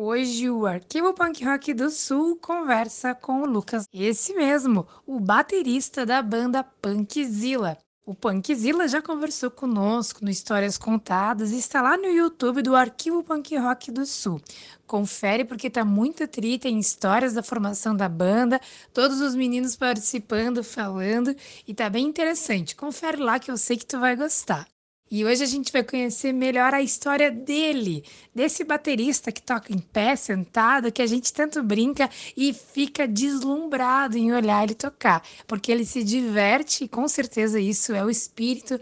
Hoje o Arquivo Punk Rock do Sul conversa com o Lucas, esse mesmo, o baterista da banda Punkzilla. O Punkzilla já conversou conosco no Histórias Contadas e está lá no YouTube do Arquivo Punk Rock do Sul. Confere porque tá muito trita em histórias da formação da banda, todos os meninos participando, falando e tá bem interessante. Confere lá que eu sei que tu vai gostar. E hoje a gente vai conhecer melhor a história dele, desse baterista que toca em pé, sentado, que a gente tanto brinca e fica deslumbrado em olhar ele tocar, porque ele se diverte e com certeza isso é o espírito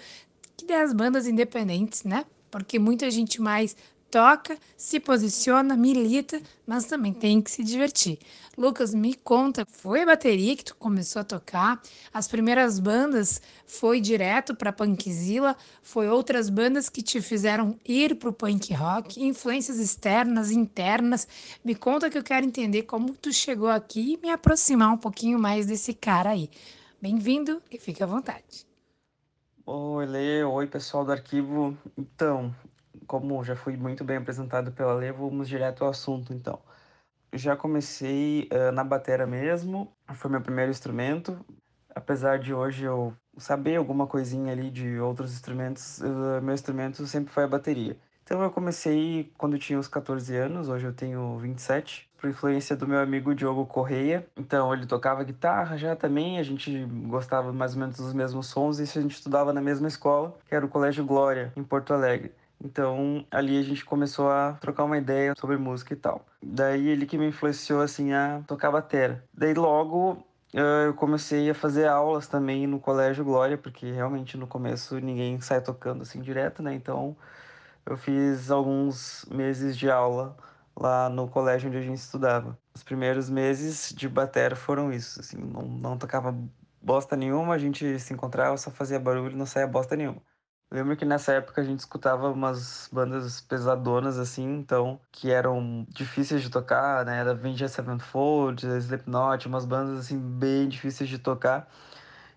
das bandas independentes, né? Porque muita gente mais toca, se posiciona, milita, mas também tem que se divertir. Lucas, me conta, foi a bateria que tu começou a tocar? As primeiras bandas foi direto para Punkzilla? Foi outras bandas que te fizeram ir para o punk rock? Influências externas, internas? Me conta que eu quero entender como tu chegou aqui e me aproximar um pouquinho mais desse cara aí. Bem-vindo e fique à vontade. Oi, Lê. Oi, pessoal do arquivo. Então, como já fui muito bem apresentado pela Lê, vamos direto ao assunto então. Já comecei uh, na batera mesmo, foi meu primeiro instrumento. Apesar de hoje eu saber alguma coisinha ali de outros instrumentos, uh, meu instrumento sempre foi a bateria. Então eu comecei quando tinha uns 14 anos, hoje eu tenho 27, por influência do meu amigo Diogo Correia. Então ele tocava guitarra já também, a gente gostava mais ou menos dos mesmos sons e a gente estudava na mesma escola, que era o Colégio Glória, em Porto Alegre. Então, ali a gente começou a trocar uma ideia sobre música e tal. Daí ele que me influenciou assim a tocar batera. Daí logo eu comecei a fazer aulas também no Colégio Glória, porque realmente no começo ninguém sai tocando assim direto, né? Então, eu fiz alguns meses de aula lá no colégio onde a gente estudava. Os primeiros meses de batera foram isso, assim, não, não tocava bosta nenhuma, a gente se encontrava, só fazia barulho, não saía bosta nenhuma. Lembro que nessa época a gente escutava umas bandas pesadonas, assim, então, que eram difíceis de tocar, né? Era Avenged Sevenfold, Slipknot, umas bandas, assim, bem difíceis de tocar.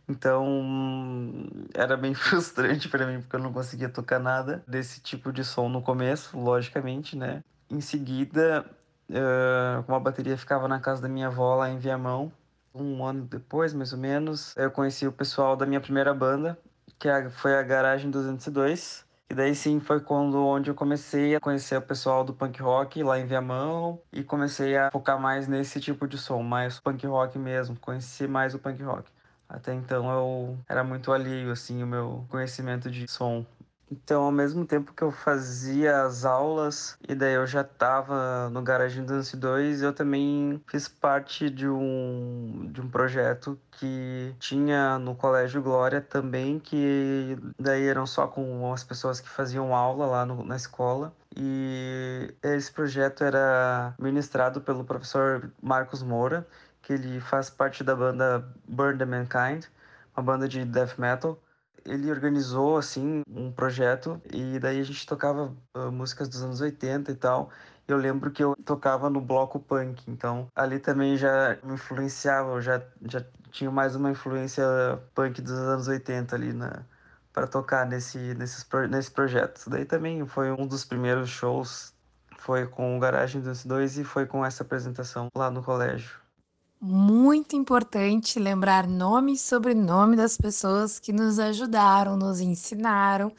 Então, era bem frustrante para mim, porque eu não conseguia tocar nada desse tipo de som no começo, logicamente, né? Em seguida, uh, como a bateria ficava na casa da minha avó lá em Viamão, um ano depois, mais ou menos, eu conheci o pessoal da minha primeira banda, que foi a Garagem 202. E daí sim foi quando onde eu comecei a conhecer o pessoal do punk rock lá em Viamão e comecei a focar mais nesse tipo de som, mais punk rock mesmo, conheci mais o punk rock. Até então eu era muito alheio assim o meu conhecimento de som. Então, ao mesmo tempo que eu fazia as aulas, e daí eu já estava no Garagem Dance 2, eu também fiz parte de um, de um projeto que tinha no Colégio Glória também, que daí eram só com as pessoas que faziam aula lá no, na escola. E esse projeto era ministrado pelo professor Marcos Moura, que ele faz parte da banda Burn the Mankind, uma banda de death metal ele organizou assim um projeto e daí a gente tocava uh, músicas dos anos 80 e tal. Eu lembro que eu tocava no bloco punk, então ali também já me influenciava, eu já já tinha mais uma influência punk dos anos 80 ali na para tocar nesse nesses nesse projeto. Daí também foi um dos primeiros shows foi com o Garagem dos Dois e foi com essa apresentação lá no colégio muito importante lembrar nome e sobrenome das pessoas que nos ajudaram, nos ensinaram.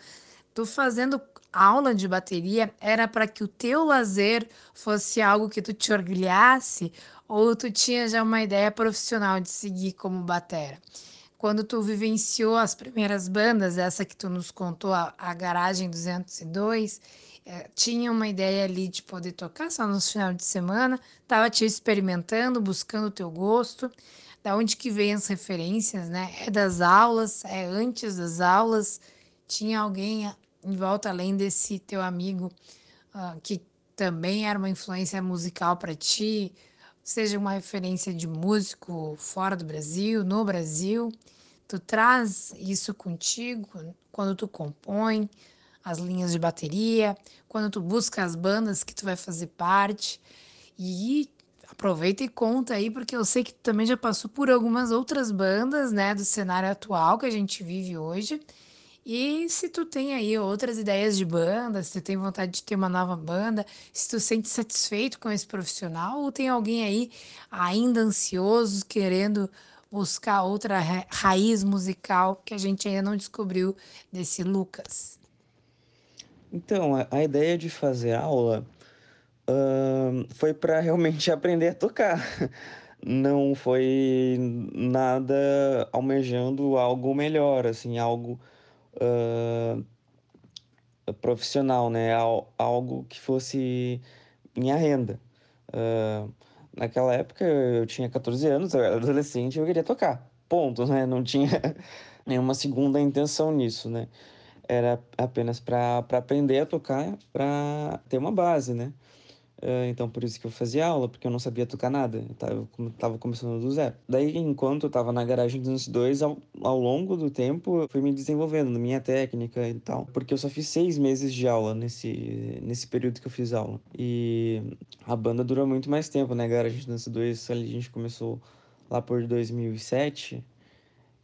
Tu fazendo aula de bateria era para que o teu lazer fosse algo que tu te orgulhasse ou tu tinha já uma ideia profissional de seguir como batera? Quando tu vivenciou as primeiras bandas, essa que tu nos contou, a, a Garagem 202, é, tinha uma ideia ali de poder tocar só nos finais de semana, estava te experimentando, buscando o teu gosto, da onde que vem as referências, né? É das aulas, é antes das aulas, tinha alguém em volta além desse teu amigo uh, que também era uma influência musical para ti, seja uma referência de músico fora do Brasil, no Brasil, tu traz isso contigo quando tu compõe, as linhas de bateria, quando tu busca as bandas que tu vai fazer parte. E aproveita e conta aí, porque eu sei que tu também já passou por algumas outras bandas, né, do cenário atual que a gente vive hoje. E se tu tem aí outras ideias de banda, se tu tem vontade de ter uma nova banda, se tu sente satisfeito com esse profissional, ou tem alguém aí ainda ansioso, querendo buscar outra ra- raiz musical que a gente ainda não descobriu desse Lucas? Então, a, a ideia de fazer aula ahn, foi para realmente aprender a tocar. Não foi nada almejando algo melhor, assim, algo ah, profissional, né? Al- Algo que fosse minha renda. Ah, naquela época eu tinha 14 anos, eu era adolescente e eu queria tocar. Ponto, né? Não tinha nenhuma segunda intenção nisso, né? Era apenas para aprender a tocar, para ter uma base, né? Ah, então, por isso que eu fazia aula, porque eu não sabia tocar nada. Eu tava, começando do zero. Daí, enquanto eu tava na garagem dos dois, ao, ao longo do tempo, eu fui me desenvolvendo na minha técnica e tal. Porque eu só fiz seis meses de aula nesse, nesse período que eu fiz aula. E a banda durou muito mais tempo, né? Garagem dos 2, ali a gente começou lá por 2007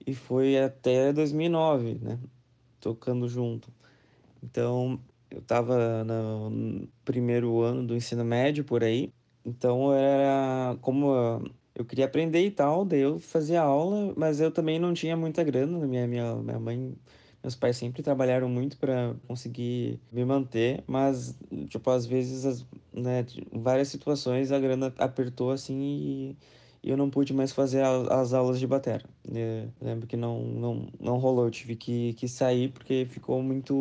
e foi até 2009, né? Tocando junto. Então, eu tava no primeiro ano do ensino médio por aí. Então, era como eu queria aprender e tal, daí eu fazia aula, mas eu também não tinha muita grana. Minha, minha, minha mãe, meus pais sempre trabalharam muito para conseguir me manter, mas, tipo, às vezes, as, né, várias situações a grana apertou assim e e eu não pude mais fazer a- as aulas de batera. Lembro que não, não, não rolou, eu tive que, que sair porque ficou muito,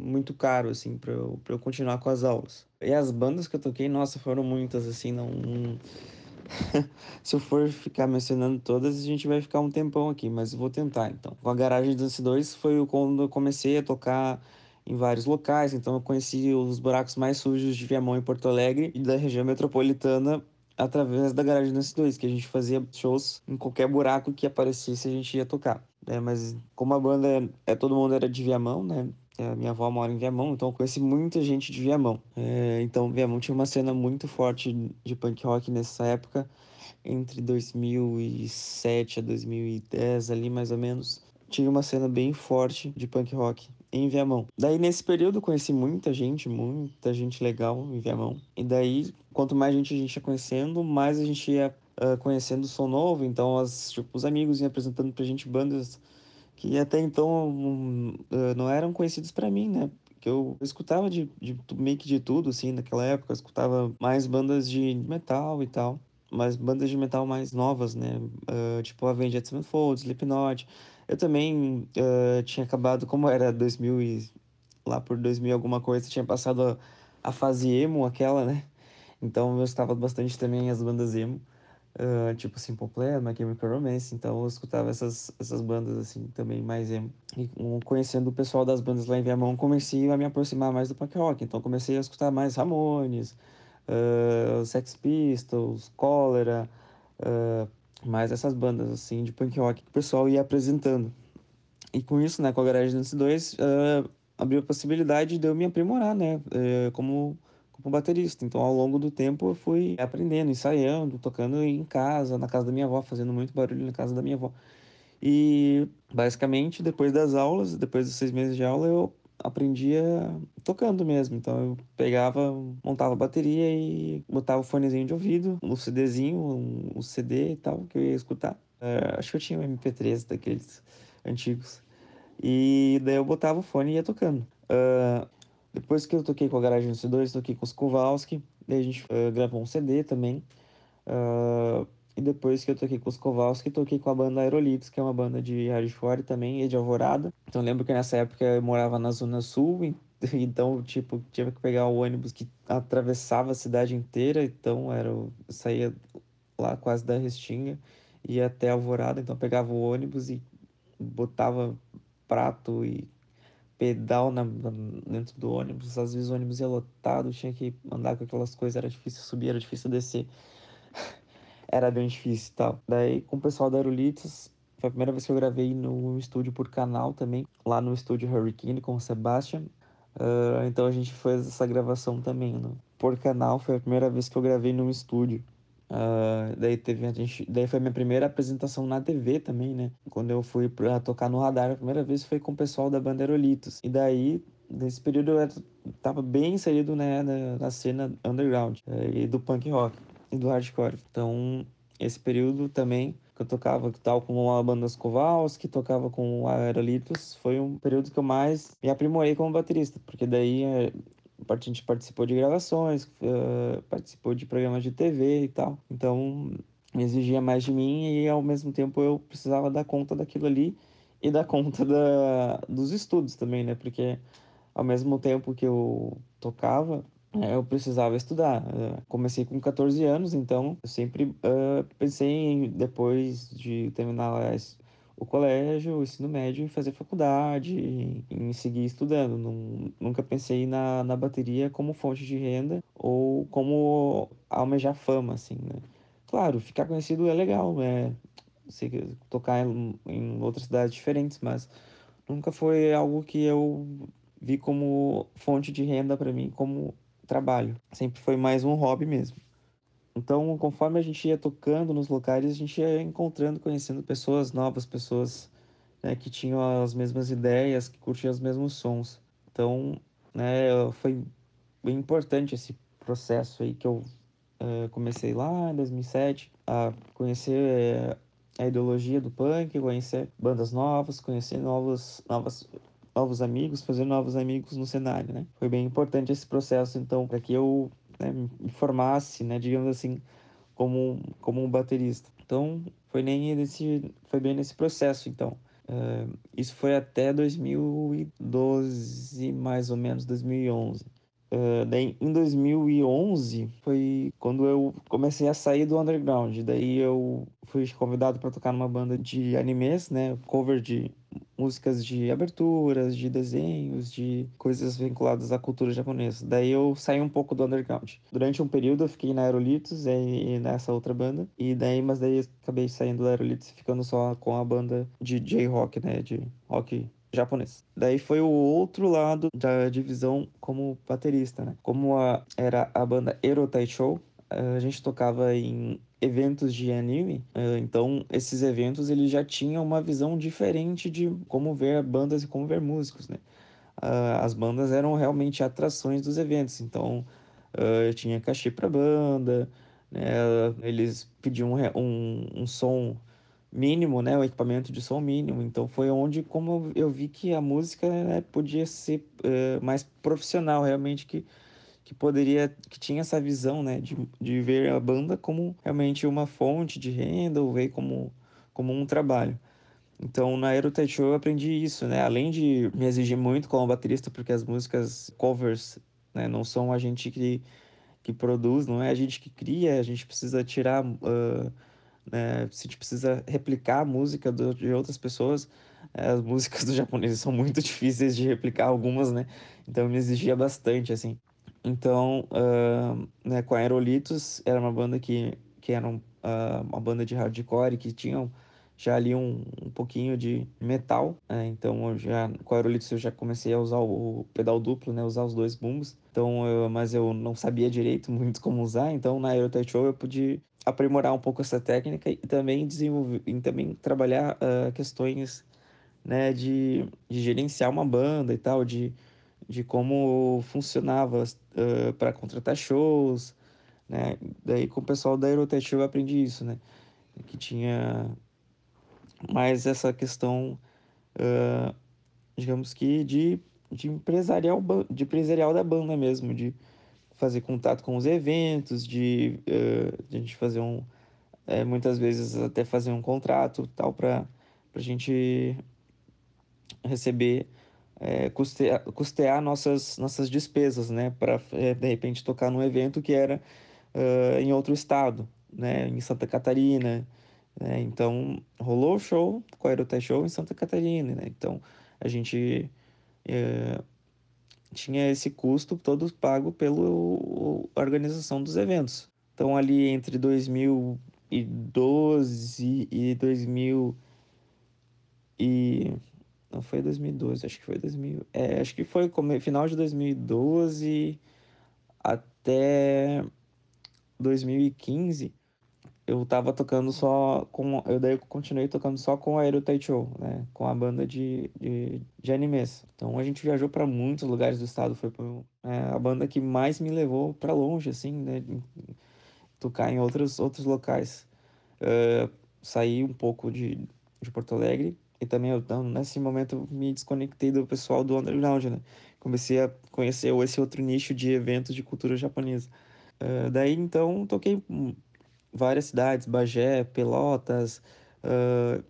muito caro, assim, pra eu, eu continuar com as aulas. E as bandas que eu toquei, nossa, foram muitas, assim, não... Se eu for ficar mencionando todas, a gente vai ficar um tempão aqui, mas vou tentar, então. Com a Garagem Dance 2 foi quando eu comecei a tocar em vários locais, então eu conheci os buracos mais sujos de Viamão e Porto Alegre e da região metropolitana através da Garagem Dance 2, que a gente fazia shows em qualquer buraco que aparecesse a gente ia tocar. É, mas como a banda é, é- todo mundo era de Viamão, né? É, A minha avó mora em Viamão, então eu conheci muita gente de Viamão. É, então Viamão tinha uma cena muito forte de punk rock nessa época, entre 2007 a 2010 ali mais ou menos. Tinha uma cena bem forte de punk rock em Viamão. Daí nesse período eu conheci muita gente, muita gente legal em Viamão. E daí quanto mais gente a gente ia conhecendo, mais a gente ia ah, conhecendo som novo. Então as, tipo, os amigos iam apresentando pra gente bandas que até então hum, ah, não eram conhecidos pra mim, né? Que eu escutava de, de meio que de tudo, assim, naquela época. Eu escutava mais bandas de metal e tal. Mas bandas de metal mais novas, né? Ah, tipo Avenged Sevenfold, Slipknot. Eu também ah, tinha acabado, como era 2000 e lá por 2000 alguma coisa, tinha passado a, a fase emo, aquela, né? Então eu escutava bastante também as bandas emo, ah, tipo Simple Plan, My Chemical Romance, então eu escutava essas, essas bandas assim também mais emo. E um, conhecendo o pessoal das bandas lá em Viamão, comecei a me aproximar mais do punk rock, então comecei a escutar mais Ramones, ah, Sex Pistols, Cólera, ah, mais essas bandas assim de punk rock que o pessoal ia apresentando. E com isso, né, com a Garage Dance 2, ah, abriu a possibilidade de eu me aprimorar, né, como, como baterista. Então, ao longo do tempo, eu fui aprendendo, ensaiando, tocando em casa, na casa da minha avó, fazendo muito barulho na casa da minha avó. E, basicamente, depois das aulas, depois dos seis meses de aula, eu aprendia tocando mesmo. Então, eu pegava, montava a bateria e botava o fonezinho de ouvido, o CDzinho, um, o CD e tal, que eu ia escutar. Eh, acho que eu tinha um MP3 daqueles antigos. E daí eu botava o fone e ia tocando. Ah, depois que eu toquei com a Garagem C2, toquei com os Kowalski. Daí a gente ah, gravou um CD também. Ah, e depois que eu toquei com os Kowalski, toquei com a banda Aerolitos, que é uma banda de hardcore também, e de Alvorada. Então lembro que nessa época eu morava na Zona Sul, então, tipo, tinha que pegar o ônibus que atravessava a cidade inteira. Então era, eu saía lá quase da Restinga, ia até Alvorada, então pegava o ônibus e botava prato e pedal na- dentro do ônibus. Às vezes o ônibus ia lotado, tinha que andar com aquelas coisas, era difícil subir, era difícil descer. Era bem difícil e tal. Daí com o pessoal da Aerolitos, foi a primeira vez que eu gravei no estúdio por canal também, lá no estúdio Hurricane com o Sebastian. Ah, então a gente fez essa gravação também no, por canal, foi a primeira vez que eu gravei num estúdio. Uh, daí teve a gente, daí foi a minha primeira apresentação na TV também, né? Quando eu fui para tocar no radar, a primeira vez foi com o pessoal da Banderolitos. E daí, nesse período eu tava bem inserido né, na, na cena underground uh, e do punk rock do hardcore. Então, esse período também que eu tocava tal como a banda Kowalski, tocava com Aerolitos, foi um período que eu mais me aprimorei como baterista, porque daí eh, a gente participou de gravações, uh, participou de programas de TV e tal. Então, me exigia mais de mim e ao mesmo tempo eu precisava dar conta daquilo ali e dar conta da, dos estudos também, né? Porque ao mesmo tempo que eu tocava, eu precisava estudar. Uh, comecei com 14 anos, então eu sempre uh, pensei em, depois de terminar o colégio, o ensino médio e fazer faculdade e, e seguir estudando. Não, nunca pensei na, na bateria como fonte de renda ou como almejar fama, assim, né? Claro, ficar conhecido é legal, né? Sei, tocar em, em outras cidades diferentes, mas nunca foi algo que eu vi como fonte de renda para mim, como trabalho. Sempre foi mais um hobby mesmo. Então, conforme a gente ia tocando nos locais, a gente ia encontrando, conhecendo pessoas novas, pessoas né, que tinham as mesmas ideias, que curtiam os mesmos sons. Então, né, foi bem importante esse processo aí que eu uh, comecei lá em 2007 a conhecer uh, a ideologia do punk, conhecer bandas novas, conhecer novos, novas, novos amigos, fazer novos amigos no cenário, né? Foi bem importante esse processo, então, para que eu né, me formasse, né, digamos assim, como, como um baterista. Então, foi nem nesse, foi bem nesse processo, então. Uh, isso foi até 2012, mais ou menos, 2011. Uh, daí, em 2011 foi quando eu comecei a sair do underground. Daí eu fui convidado para tocar numa banda de animes, né, cover de músicas de aberturas, de desenhos, de coisas vinculadas à cultura japonesa. Daí eu saí um pouco do underground. Durante um período eu fiquei na Aerolitos e nessa outra banda, e daí mas daí eu acabei saindo da Aerolitos e ficando só com a banda de J-rock, né, de rock japonês. Daí foi o outro lado da divisão como baterista, né? Como a, era a banda Erotai Show, a gente tocava em eventos de anime, eh, então esses eventos eles já tinham uma visão diferente de como ver bandas e como ver músicos, né? As bandas eram realmente atrações dos eventos, então eh, tinha cachê para banda, né? eles pediam um, um som mínimo, né, o equipamento de som mínimo. Então foi onde como eu vi que a música né, podia ser mais profissional, realmente que que poderia que tinha essa visão, né, de, de ver a banda como realmente uma fonte de renda ou ver como como um trabalho. Então na Aerotech Show eu aprendi isso, né? Além de me exigir muito como baterista, porque as músicas covers, né, não são a gente que que produz, não é a gente que cria, a gente precisa tirar uh, né? A gente precisa replicar a música do, de outras pessoas, é, as músicas dos japoneses são muito difíceis de replicar algumas, né? Então me exigia bastante, assim. Então, uh, né, com a Aerolitos, era uma banda que, que era um, uh, uma banda de hardcore que tinham já ali um, um pouquinho de metal, né? então eu já com a Aerolitos eu já comecei a usar o pedal duplo, né, usar os dois bumbos, então eu, mas eu não sabia direito muito como usar, então na Aerotech Show eu pude aprimorar um pouco essa técnica e também desenvolver, e também trabalhar uh, questões, né, de, de gerenciar uma banda e tal, de, de como funcionava uh, para contratar shows, né, daí com o pessoal da Aerotech eu aprendi isso, né, que tinha mais essa questão, uh, digamos que de, de empresarial de empresarial da banda mesmo, de fazer contato com os eventos, de, uh, de a gente fazer um, é, muitas vezes até fazer um contrato tal para a gente receber, é, custear, custear nossas, nossas despesas, né, para é, de repente tocar num evento que era uh, em outro estado, né, em Santa Catarina, né? Então, rolou o show Aerotech Show em Santa Catarina, né? Então, a gente é, tinha esse custo todo pago pela organização dos eventos. Então, ali entre 2012 e 2000 e não foi 2012, acho que foi 2000, é, acho que foi final de 2012 até 2015 eu tava tocando só com. Eu daí continuei tocando só com a Aero Taichou, né? Com a banda de, de, de animes. Então a gente viajou para muitos lugares do estado. Foi é, a banda que mais me levou para longe, assim, né? Tocar em outros, outros locais. Uh, saí um pouco de, de Porto Alegre e também eu, então, nesse momento me desconectei do pessoal do underground, né? Comecei a conhecer esse outro nicho de eventos de cultura japonesa. Uh, daí então toquei várias cidades, Bagé, Pelotas, uh,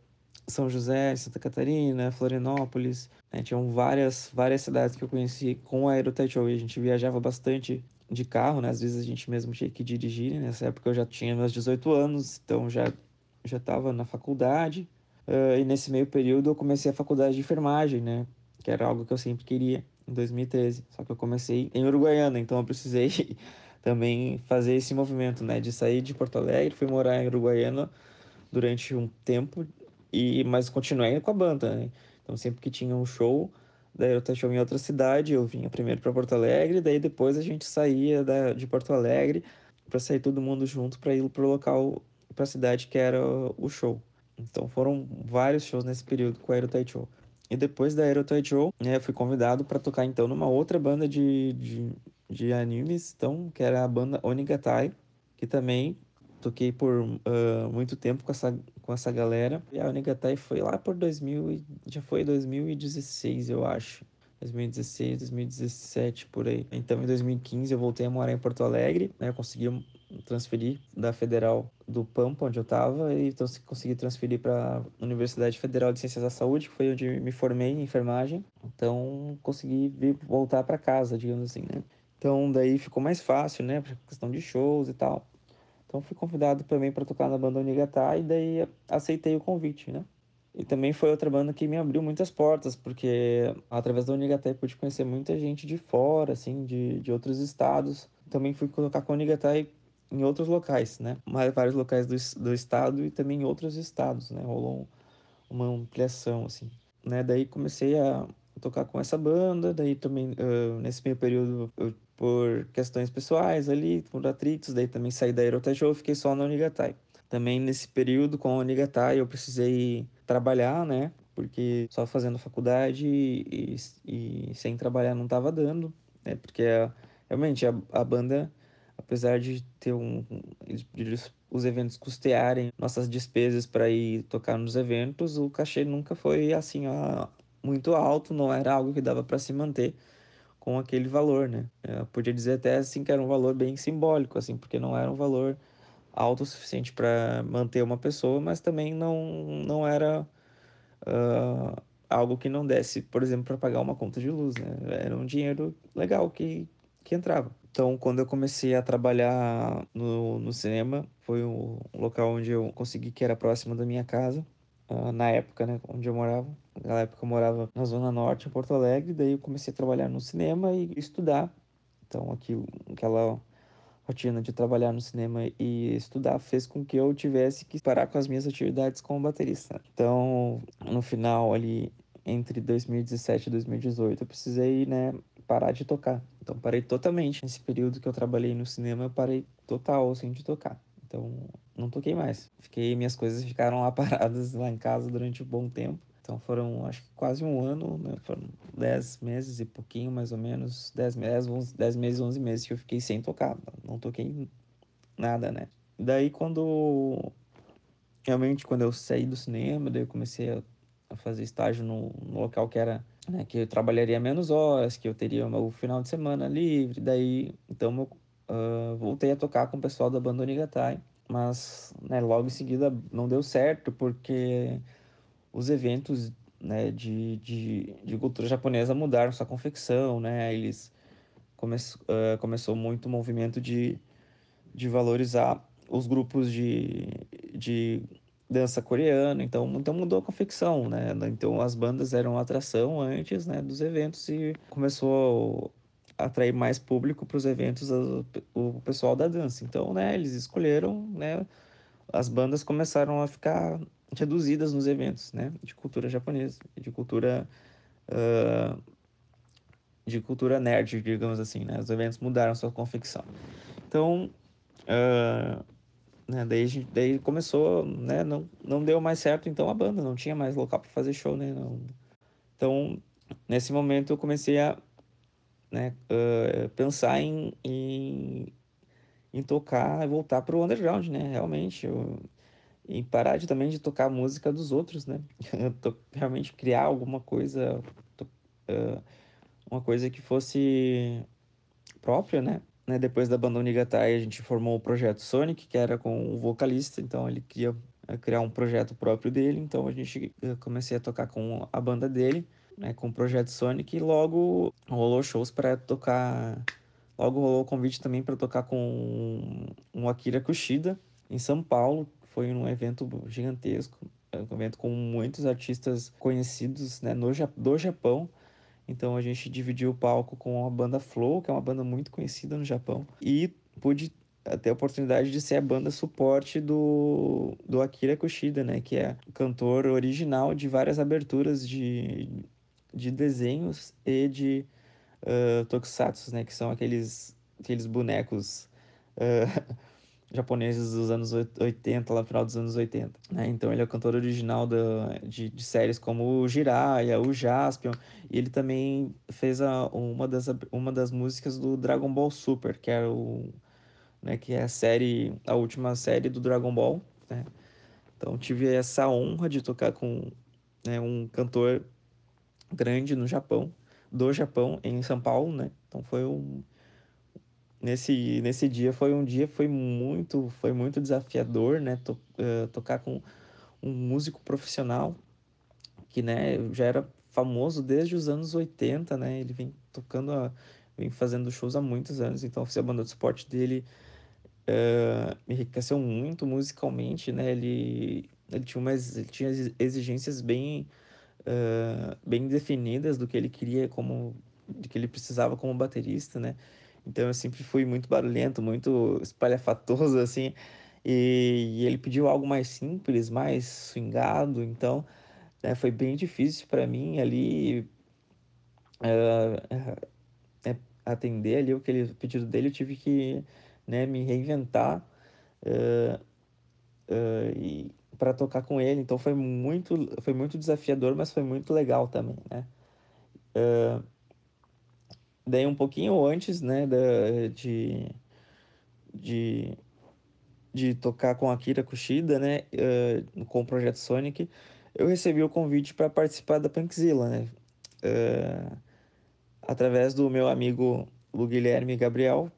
São José, Santa Catarina, Florianópolis. Né? Tinham várias, várias cidades que eu conheci com a Aerotaichou e a gente viajava bastante de carro, né? Às vezes a gente mesmo tinha que dirigir, né? Nessa época eu já tinha meus 18 anos, então já já estava na faculdade. Uh, e nesse meio período eu comecei a faculdade de enfermagem, né? Que era algo que eu sempre queria, em 2013. Só que eu comecei em Uruguaiana, então eu precisei também fazer esse movimento, né, de sair de Porto Alegre, fui morar em Uruguaiana durante um tempo e mas continuei com a banda, né? Então sempre que tinha um show, daí eu show em outra cidade, eu vinha primeiro para Porto Alegre, daí depois a gente saía da, de Porto Alegre para sair todo mundo junto para ir pro local, para a cidade que era o show. Então foram vários shows nesse período com a Aero Show. E depois da Aero Show, né, fui convidado para tocar então numa outra banda de, de de animes, então, que era a banda Onigatai, que também toquei por uh, muito tempo com essa, com essa galera. E a Onigatai foi lá por 2000, já foi 2016, eu acho. 2016, 2017, por aí. Então, em 2015, eu voltei a morar em Porto Alegre, né? Eu consegui transferir da Federal do Pampa, onde eu estava, e então consegui transferir para a Universidade Federal de Ciências da Saúde, que foi onde me formei em enfermagem. Então, consegui vir, voltar para casa, digamos assim, né? Então daí ficou mais fácil, né? Por questão de shows e tal. Então fui convidado também para tocar na banda Onigatá e daí aceitei o convite, né? E também foi outra banda que me abriu muitas portas, porque através da Onigatá eu pude conhecer muita gente de fora, assim, de, de outros estados. Também fui tocar com a Onigatá em outros locais, né? Vários locais do, do estado e também em outros estados, né? Rolou uma ampliação, assim. Né? Daí comecei a tocar com essa banda, daí também uh, nesse meio período eu por questões pessoais ali, por atritos, daí também saí da Aerotajou e fiquei só na Onigatai. Também nesse período com a Onigatai eu precisei trabalhar, né? Porque só fazendo faculdade e, e, sem trabalhar não estava dando, né? Porque a, realmente a, a banda, apesar de ter um, os eventos custearem nossas despesas para ir tocar nos eventos, o cachê nunca foi assim ó, muito alto, não era algo que dava para se manter com aquele valor, né? Eu podia dizer até assim que era um valor bem simbólico, assim, porque não era um valor alto o suficiente para manter uma pessoa, mas também não, não era uh, algo que não desse, por exemplo, para pagar uma conta de luz, né? Era um dinheiro legal que, que entrava. Então, quando eu comecei a trabalhar no, no cinema, foi um local onde eu consegui que era próximo da minha casa, uh, na época, né, onde eu morava. Naquela época eu morava na Zona Norte, em Porto Alegre, daí eu comecei a trabalhar no cinema e estudar. Então, aqui, aquela rotina de trabalhar no cinema e estudar fez com que eu tivesse que parar com as minhas atividades como baterista. Então, no final ali, entre 2017 e 2018, eu precisei, né, parar de tocar. Então, parei totalmente. Nesse período que eu trabalhei no cinema, eu parei total, assim, de tocar. Então, não toquei mais. Fiquei, minhas coisas ficaram lá paradas lá em casa durante um bom tempo. Então foram, acho que quase um ano, né? Foram 10 meses e pouquinho, mais ou menos. 10 meses, 11, 10 meses, 11 meses que eu fiquei sem tocar. Não toquei nada, né? Daí quando... Realmente, quando eu saí do cinema, daí eu comecei a, a fazer estágio no, no, local que era... Né, que eu trabalharia menos horas, que eu teria o final de semana livre. Daí, então, eu uh, voltei a tocar com o pessoal da banda Onigatai. Mas, né, logo em seguida não deu certo, porque os eventos né, de, de, de cultura japonesa mudaram sua confecção, né? Eles come, uh, começou muito o movimento de, de valorizar os grupos de, de dança coreana, então, então mudou a confecção, né? Então as bandas eram atração antes, né, dos eventos e começou a atrair mais público para os eventos o, pessoal da dança. Então, né, eles escolheram, né, as bandas começaram a ficar reduzidas nos eventos, né? De cultura japonesa, de cultura uh, de cultura nerd, digamos assim, né? Os eventos mudaram sua confecção. Então, uh, né, daí, daí começou, né, não, não deu mais certo então a banda, não tinha mais local para fazer show, né, não. Então, nesse momento eu comecei a né, uh, pensar em, em, em tocar e voltar para o underground, né, realmente, eu, em parar de, também de tocar a música dos outros, né, realmente criar alguma coisa, uh, uma coisa que fosse própria, né, né, depois da banda Unigatai, a gente formou o projeto Sonic, que era com o vocalista, então ele queria eh, criar um projeto próprio dele, então a gente eh, comecei a tocar com a banda dele, né, com o projeto Sonic, e logo rolou shows para tocar, logo rolou o convite também para tocar com um Akira Kushida em São Paulo, foi um evento gigantesco, um evento com muitos artistas conhecidos, né, no, do Japão, então a gente dividiu o palco com a banda Flow, que é uma banda muito conhecida no Japão, e pude ter a oportunidade de ser a banda suporte do, do Akira Kushida, né, que é cantor original de várias aberturas de, de desenhos e de uh, tokusatsu, né, que são aqueles, aqueles bonecos uh, japoneses dos anos 80, lá no final dos anos 80. Né? Então ele é o cantor original da, de, de séries como o Jiraiya, o Jaspion, e ele também fez a, uma, das, uma das músicas do Dragon Ball Super, que é, o, né, que é a série, a última série do Dragon Ball. Né? Então tive essa honra de tocar com né, um cantor grande no Japão, do Japão, em São Paulo, né? Então foi um nesse, nesse dia foi um dia foi muito foi muito desafiador né? To, uh, tocar com um músico profissional que né já era famoso desde os anos 80 né? Ele vem tocando a, vem fazendo shows há muitos anos então a banda de suporte dele uh, enriqueceu muito musicalmente né? Ele ele tinha umas ele tinha exigências bem uh, bem definidas do que ele queria como de que ele precisava como baterista né então eu sempre fui muito barulhento, muito espalhafatoso, assim. E, e ele pediu algo mais simples, mais swingado. Então né, foi bem difícil para mim ali uh, uh, atender ali ele, pedido dele. Eu tive que né, me reinventar uh, e para tocar com ele. Então foi muito, foi muito desafiador, mas foi muito legal também, né? Daí um pouquinho antes, né, da, de, de, de tocar com a Akira Kushida, né, uh, com o Projeto Sonic, eu recebi o convite para participar da Punkzilla, né, uh, através do meu amigo o Guilherme Gabriel,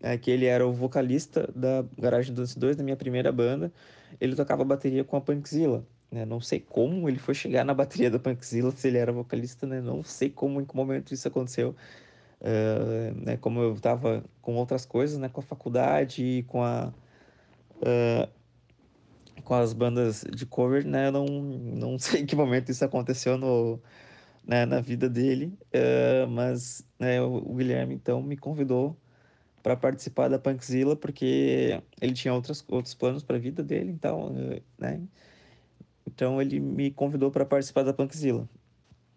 é, que ele era o vocalista da Garagem Dance 2, da minha primeira banda, ele tocava bateria com a Punkzilla. Né? Não sei como ele foi chegar na bateria da Punkzilla, se ele era vocalista, né? Não sei como, em que momento isso aconteceu. Uh, né, como eu estava com outras coisas, né, com a faculdade com a uh, com as bandas de cover, né, não, não sei em que momento isso aconteceu no, né, na vida dele, uh, mas né, o, o, Guilherme então me convidou para participar da Punkzilla porque ele tinha outros, outros planos para a vida dele, então, né, então ele me convidou para participar da Punkzilla.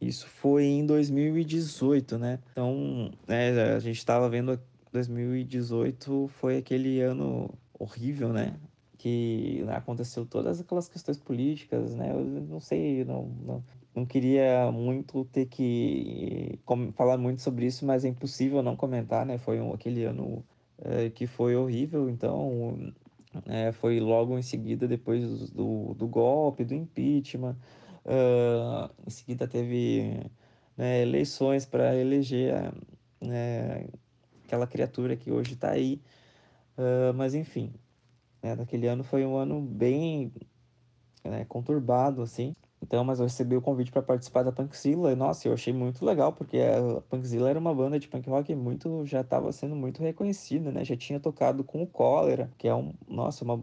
Isso foi em 2018, né? Então, né, a gente estava vendo 2018 foi aquele ano horrível, né? Que né, aconteceu todas aquelas questões políticas, né? Eu não sei, não, não, não queria muito ter que falar muito sobre isso, mas é impossível não comentar, né? Foi um, aquele ano é, que foi horrível, então é, foi logo em seguida, depois do, do golpe, do impeachment, Uh, em seguida teve né, eleições para eleger né, aquela criatura que hoje está aí. Uh, mas enfim, né, naquele ano foi um ano bem né, conturbado, assim. Então, mas eu recebi o convite para participar da Punkzilla e, nossa, eu achei muito legal, porque a Punkzilla era uma banda de punk rock muito, já estava sendo muito reconhecida, né? Já tinha tocado com o Cólera, que é um, nossa, uma,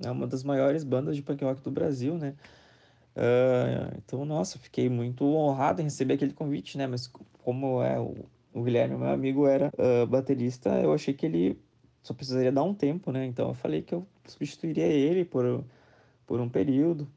é uma das maiores bandas de punk rock do Brasil, né? Uh, então, nossa, fiquei muito honrado em receber aquele convite, né? Mas como é o, o Guilherme, meu amigo, era uh, baterista, eu achei que ele só precisaria dar um tempo, né? Então eu falei que eu substituiria ele por, por um período.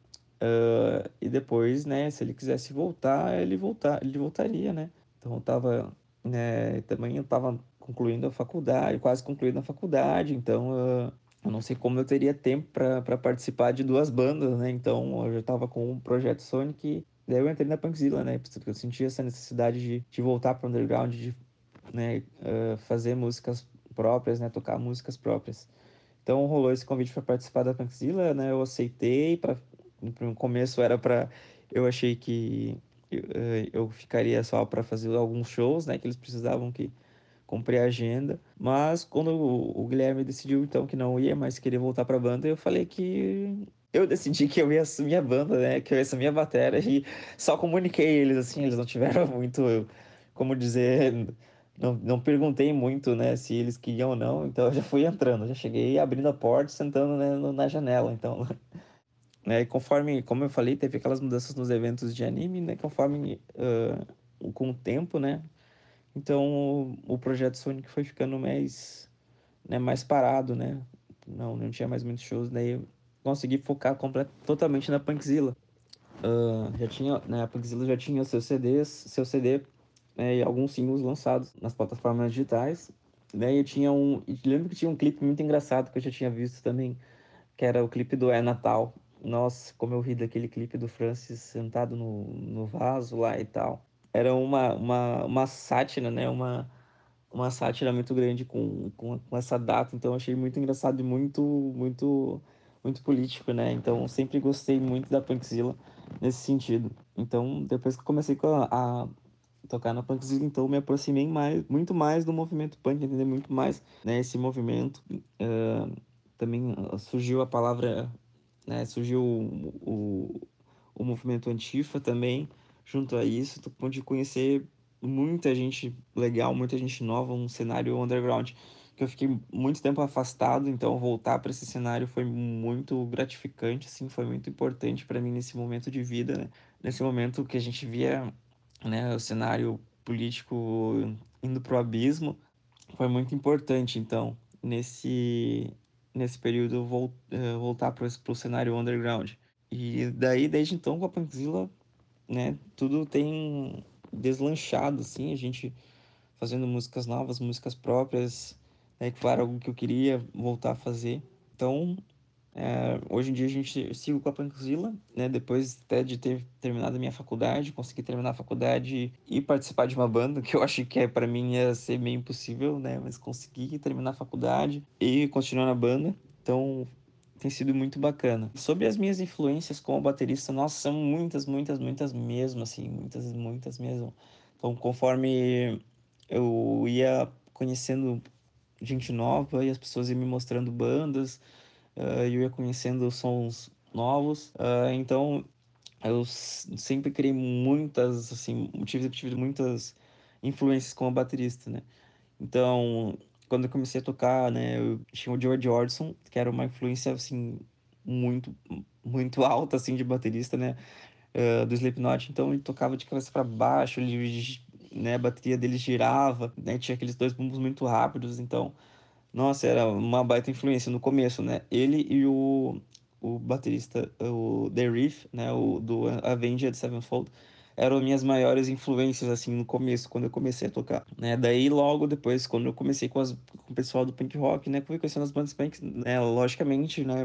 Uh, e depois, né, se ele quisesse voltar, ele voltar, ele voltaria, né? Então eu tava, né, também eu tava concluindo a faculdade, quase concluindo a faculdade, então eu não sei como eu teria tempo para participar de duas bandas, né? Então eu já estava com o projeto Sonic, daí eu entrei na Punkzilla, né? Porque eu sentia essa necessidade de, de voltar para o underground, de né, uh, fazer músicas próprias, né? Tocar músicas próprias. Então rolou esse convite para participar da Punkzilla, né? Eu aceitei. Pra, no começo era para eu achei que eu, eu ficaria só para fazer alguns shows, né? Que eles precisavam que comprei a agenda. Mas quando o, Guilherme decidiu então que não ia mais querer voltar para a banda, eu falei que eu decidi que eu ia assumir a banda, né? Que eu ia assumir a bateria e só comuniquei eles assim, eles não tiveram muito, como dizer, não, não perguntei muito, né, se eles queriam ou não, então eu já fui entrando, já cheguei abrindo a porta, sentando né, na janela, então né, conforme, como eu falei, teve aquelas mudanças nos eventos de anime, né, conforme uh, com o tempo, né, então o, projeto Sonic foi ficando mais, né, mais parado, né, não, não tinha mais muitos shows, daí eu consegui focar complet, totalmente na Punkzilla. Uh, já tinha, né, a Punkzilla já tinha seus CDs, seu CD né, e alguns singles lançados nas plataformas digitais. Né, eu tinha um, eu lembro que tinha um clipe muito engraçado que eu já tinha visto também, que era o clipe do É Natal, nossa, como eu ri daquele clipe do Francis sentado no, no vaso lá e tal. Era uma, uma, uma sátira, né? Uma, uma sátira muito grande com, com, com essa data. Então, achei muito engraçado e muito, muito, muito político, né? Então, sempre gostei muito da Punkzilla nesse sentido. Então, depois que comecei a, a tocar na Punkzilla, então me aproximei mais, muito mais do movimento punk, entender muito mais né, esse movimento. Uh, também surgiu a palavra né? Surgiu o, o, o movimento Antifa também, junto a isso, tu pude conhecer muita gente legal, muita gente nova, um cenário underground que eu fiquei muito tempo afastado, então voltar para esse cenário foi muito gratificante, assim, foi muito importante para mim nesse momento de vida, né? Nesse momento que a gente via, né, o cenário político indo pro abismo, foi muito importante, então, nesse nesse período uh, voltar para o cenário underground. E daí, desde então, com a Punkzilla, né, tudo tem deslanchado, assim, a gente fazendo músicas novas, músicas próprias, né, claro, algo que eu queria voltar a fazer. Então, é, hoje em dia a gente sigo com a Punkzilla, né? Depois até de ter terminado a minha faculdade, consegui terminar a faculdade e participar de uma banda, que eu acho que é, para mim ia ser meio impossível, né? Mas consegui terminar a faculdade e continuar na banda. Então tem sido muito bacana. Sobre as minhas influências como baterista, nossa, são muitas, muitas, muitas mesmo, assim, muitas, muitas mesmo. Então, conforme eu ia conhecendo gente nova e as pessoas iam me mostrando bandas, uh, eu ia conhecendo sons novos, uh, então eu sempre criei muitas, assim, tive, tive muitas influências como baterista, né? Então, quando eu comecei a tocar, né, eu tinha o George Orson, que era uma influência, assim, muito, muito alta, assim, de baterista, né? Uh, do Slipknot, então ele tocava de cabeça para baixo, ele, né, a bateria dele girava, né, tinha aqueles dois bumbos muito rápidos, então nossa, era uma baita influência no começo, né? Ele e o, o baterista, o The Reef, né? O do Avenged Sevenfold, eram minhas maiores influências, assim, no começo, quando eu comecei a tocar, né? Daí, logo depois, quando eu comecei com, as, com o pessoal do punk rock, né? Fui conhecendo as bandas punk, né? Logicamente, né?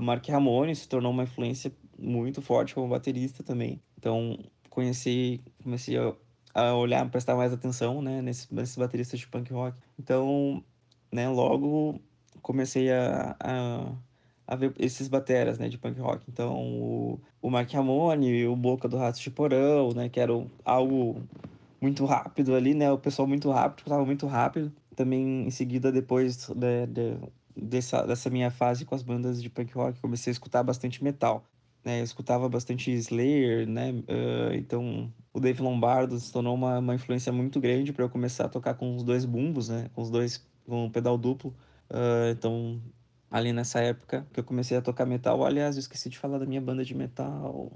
Mark Ramone se tornou uma influência muito forte como baterista também. Então, conheci, comecei a, a olhar, prestar mais atenção, né? Nesses, nesses bateristas de punk rock. Então, né, logo comecei a, a, a ver esses bateras, né, de punk rock. Então, o, o Mark Ramone, o Boca do Rato de Porão, né, que era algo muito rápido ali, né, o pessoal muito rápido, estava muito rápido. Também, em seguida, depois de, de, dessa, dessa minha fase com as bandas de punk rock, comecei a escutar bastante metal. Né, eu escutava bastante Slayer, né, uh, então o Dave Lombardo se tornou uma, uma influência muito grande para eu começar a tocar com os dois bumbos, né, com os dois com um pedal duplo. Uh, então, ali nessa época que eu comecei a tocar metal, aliás, eu esqueci de falar da minha banda de metal.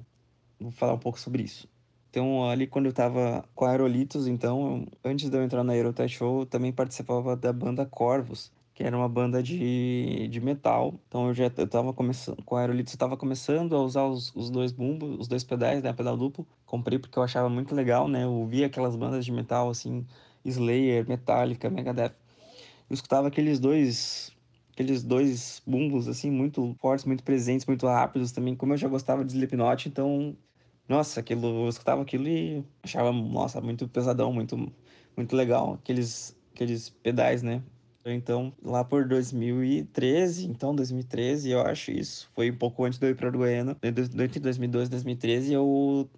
Vou falar um pouco sobre isso. Então, ali quando eu tava com a Aerolitos, então, antes de eu entrar na Aerotech Show, eu também participava da banda Corvos, que era uma banda de, de metal. Então, eu já eu tava começando, com a Aerolitos, eu tava começando a usar os, os dois bumbos, os dois pedais, né, pedal duplo. Comprei porque eu achava muito legal, né, eu via aquelas bandas de metal, assim, Slayer, Metallica, Megadeth eu escutava aqueles dois aqueles dois bumbos, assim, muito fortes, muito presentes, muito rápidos também. Como eu já gostava de Slipknot, então, nossa, aquilo, eu escutava aquilo e achava, nossa, muito pesadão, muito, muito legal. Aqueles, aqueles pedais, né? Então, lá por 2013, então 2013, eu acho isso, foi um pouco antes de eu ir para Uruguaiana, entre 2012 e 2013, eu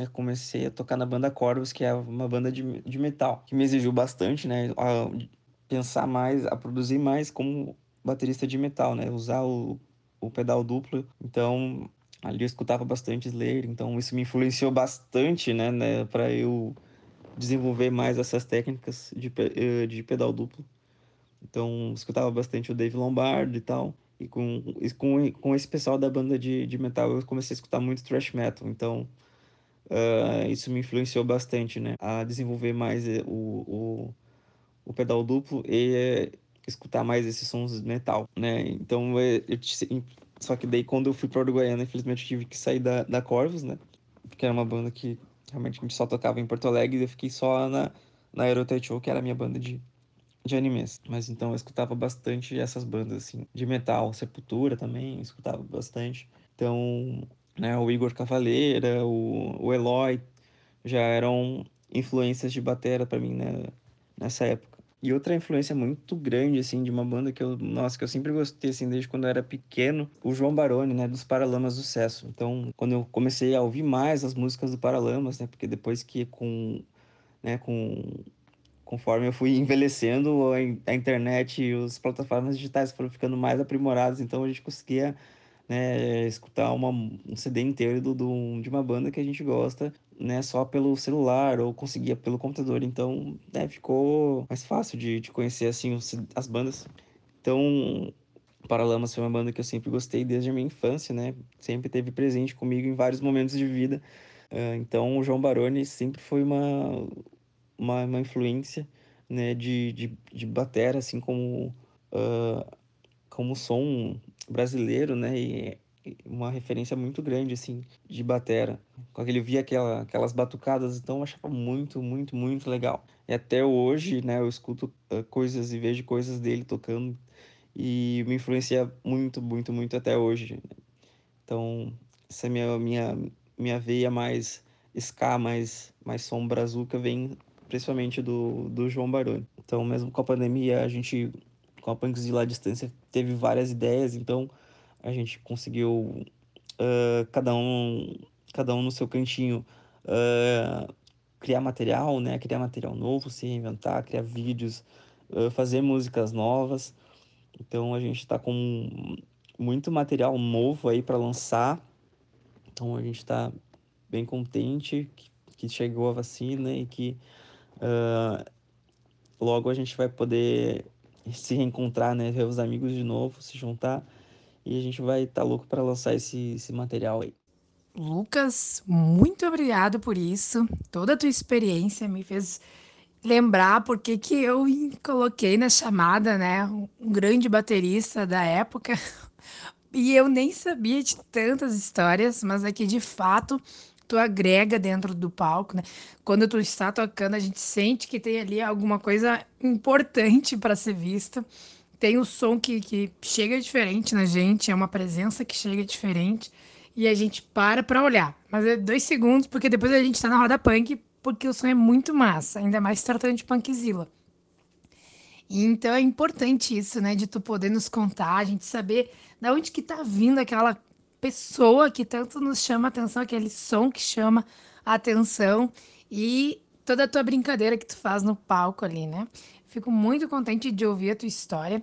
eu comecei a tocar na banda Corvus, que é uma banda de, de metal, que me exigiu bastante, né? A pensar mais, a produzir mais como baterista de metal, né? Usar o, o pedal duplo. Então, ali eu escutava bastante Slayer, então isso me influenciou bastante, né? né para eu desenvolver mais essas técnicas de, eh, de pedal duplo. Então, escutava bastante o Dave Lombardo e tal. E com, com, com esse pessoal da banda de, de metal, eu comecei a escutar muito thrash metal. Então, uh, isso me influenciou bastante, né? A desenvolver mais eh, o, o, o pedal duplo e escutar mais esses sons metal, né? Então, eu, eu, só que daí quando eu fui para Uruguaiana, infelizmente eu tive que sair da, da Corvus, né? Porque era uma banda que realmente a gente só tocava em Porto Alegre e eu fiquei só na, na Show, que era a minha banda de, de animes. Mas então eu escutava bastante essas bandas, assim, de metal. Sepultura também, escutava bastante. Então, né, o Igor Cavaleira, o, o Eloy, já eram influências de batera para mim, né, nessa época. E outra influência muito grande, assim, de uma banda que eu, nossa, que eu sempre gostei, assim, desde quando eu era pequeno, o João Baroni, né, dos Paralamas do Sucesso. Então, quando eu comecei a ouvir mais as músicas do Paralamas, né, porque depois que com, né, com conforme eu fui envelhecendo, a internet e as plataformas digitais foram ficando mais aprimoradas, então a gente conseguia né, escutar uma, um CD inteiro do, do, de uma banda que a gente gosta, né, só pelo celular ou conseguia pelo computador, então né, ficou mais fácil de, de conhecer assim os, as bandas. Então, Paralamas foi uma banda que eu sempre gostei desde a minha infância, né, sempre teve presente comigo em vários momentos de vida. Uh, então, o João Baroni sempre foi uma uma, uma influência né, de, de, de batera, assim como, uh, como som brasileiro, né? E uma referência muito grande, assim, de batera. Quando ele via aquela, aquelas batucadas, então eu achava muito, muito, muito legal. E até hoje, né, eu escuto uh, coisas e vejo coisas dele tocando e me influencia muito, muito, muito até hoje. Então, essa é minha, minha, minha veia mais ska, mais, mais som brazuca vem principalmente do, do João Baroni. Então, mesmo com a pandemia, a gente, com a de lá distância, teve várias ideias, então a gente conseguiu, uh, cada, um, cada um no seu cantinho, uh, criar material, né? Criar material novo, se reinventar, criar vídeos, uh, fazer músicas novas. Então, a gente está com muito material novo aí para lançar. Então, a gente está bem contente que, que chegou a vacina e que Uh, logo a gente vai poder se reencontrar, né? Ver os amigos de novo, se juntar. E a gente vai estar tá louco para lançar esse, esse material aí. Lucas, muito obrigado por isso. Toda a tua experiência me fez lembrar porque que eu coloquei na chamada, né? Um grande baterista da época. E eu nem sabia de tantas histórias, mas é que de fato tu agrega dentro do palco, né? Quando tu está tocando, a gente sente que tem ali alguma coisa importante para ser vista. Tem o som que, que chega diferente na gente, é uma presença que chega diferente e a gente para para olhar. Mas é dois segundos, porque depois a gente está na roda punk, porque o som é muito massa, ainda mais tratando de punkzilla. Então é importante isso, né? De tu poder nos contar, a gente saber da onde que tá vindo aquela pessoa que tanto nos chama atenção, aquele som que chama atenção e toda a tua brincadeira que tu faz no palco ali, né? Fico muito contente de ouvir a tua história.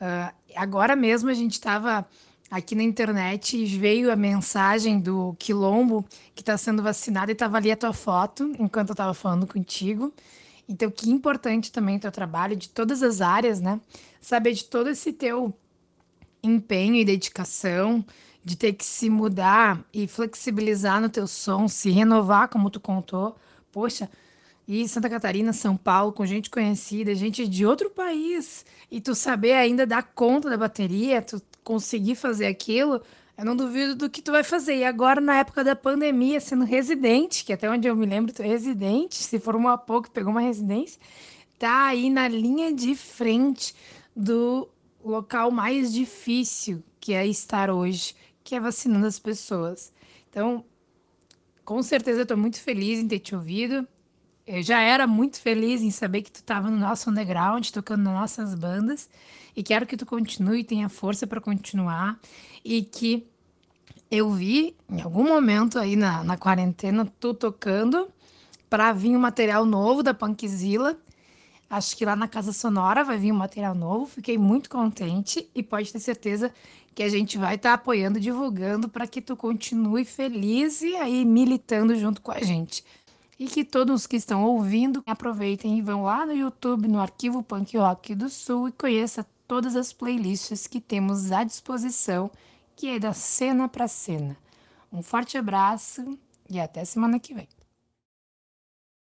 Uh, agora mesmo a gente estava aqui na internet e veio a mensagem do Quilombo que está sendo vacinado e estava ali a tua foto enquanto eu estava falando contigo. Então, que importante também o teu trabalho de todas as áreas, né? Saber de todo esse teu empenho e dedicação, de ter que se mudar e flexibilizar no teu som, se renovar, como tu contou. Poxa, e Santa Catarina, São Paulo, com gente conhecida, gente de outro país, e tu saber ainda dar conta da bateria, tu conseguir fazer aquilo, eu não duvido do que tu vai fazer. E agora, na época da pandemia, sendo residente, que até onde eu me lembro, tu é residente, se formou há pouco, pegou uma residência, tá aí na linha de frente do local mais difícil que é estar hoje, que é vacinando as pessoas. Então, com certeza eu estou muito feliz em ter te ouvido. Eu já era muito feliz em saber que tu estava no nosso underground, tocando nas nossas bandas, e quero que tu continue, tenha força para continuar, e que eu vi em algum momento aí na, na quarentena tu tocando para vir um material novo da Punkzilla. Acho que lá na Casa Sonora vai vir um material novo. Fiquei muito contente e pode ter certeza que a gente vai estar tá apoiando, divulgando para que tu continue feliz e aí militando junto com a gente. E que todos que estão ouvindo aproveitem e vão lá no YouTube, no arquivo Punk Rock do Sul e conheça todas as playlists que temos à disposição que é da cena para cena. Um forte abraço e até semana que vem.